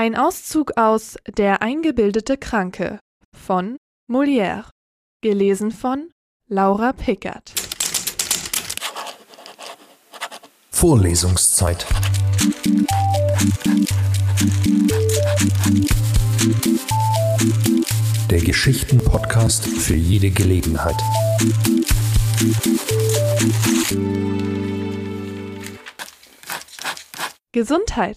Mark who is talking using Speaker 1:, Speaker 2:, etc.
Speaker 1: Ein Auszug aus Der eingebildete Kranke von Molière, gelesen von Laura Pickert.
Speaker 2: Vorlesungszeit. Der Geschichten-Podcast für jede Gelegenheit.
Speaker 1: Gesundheit.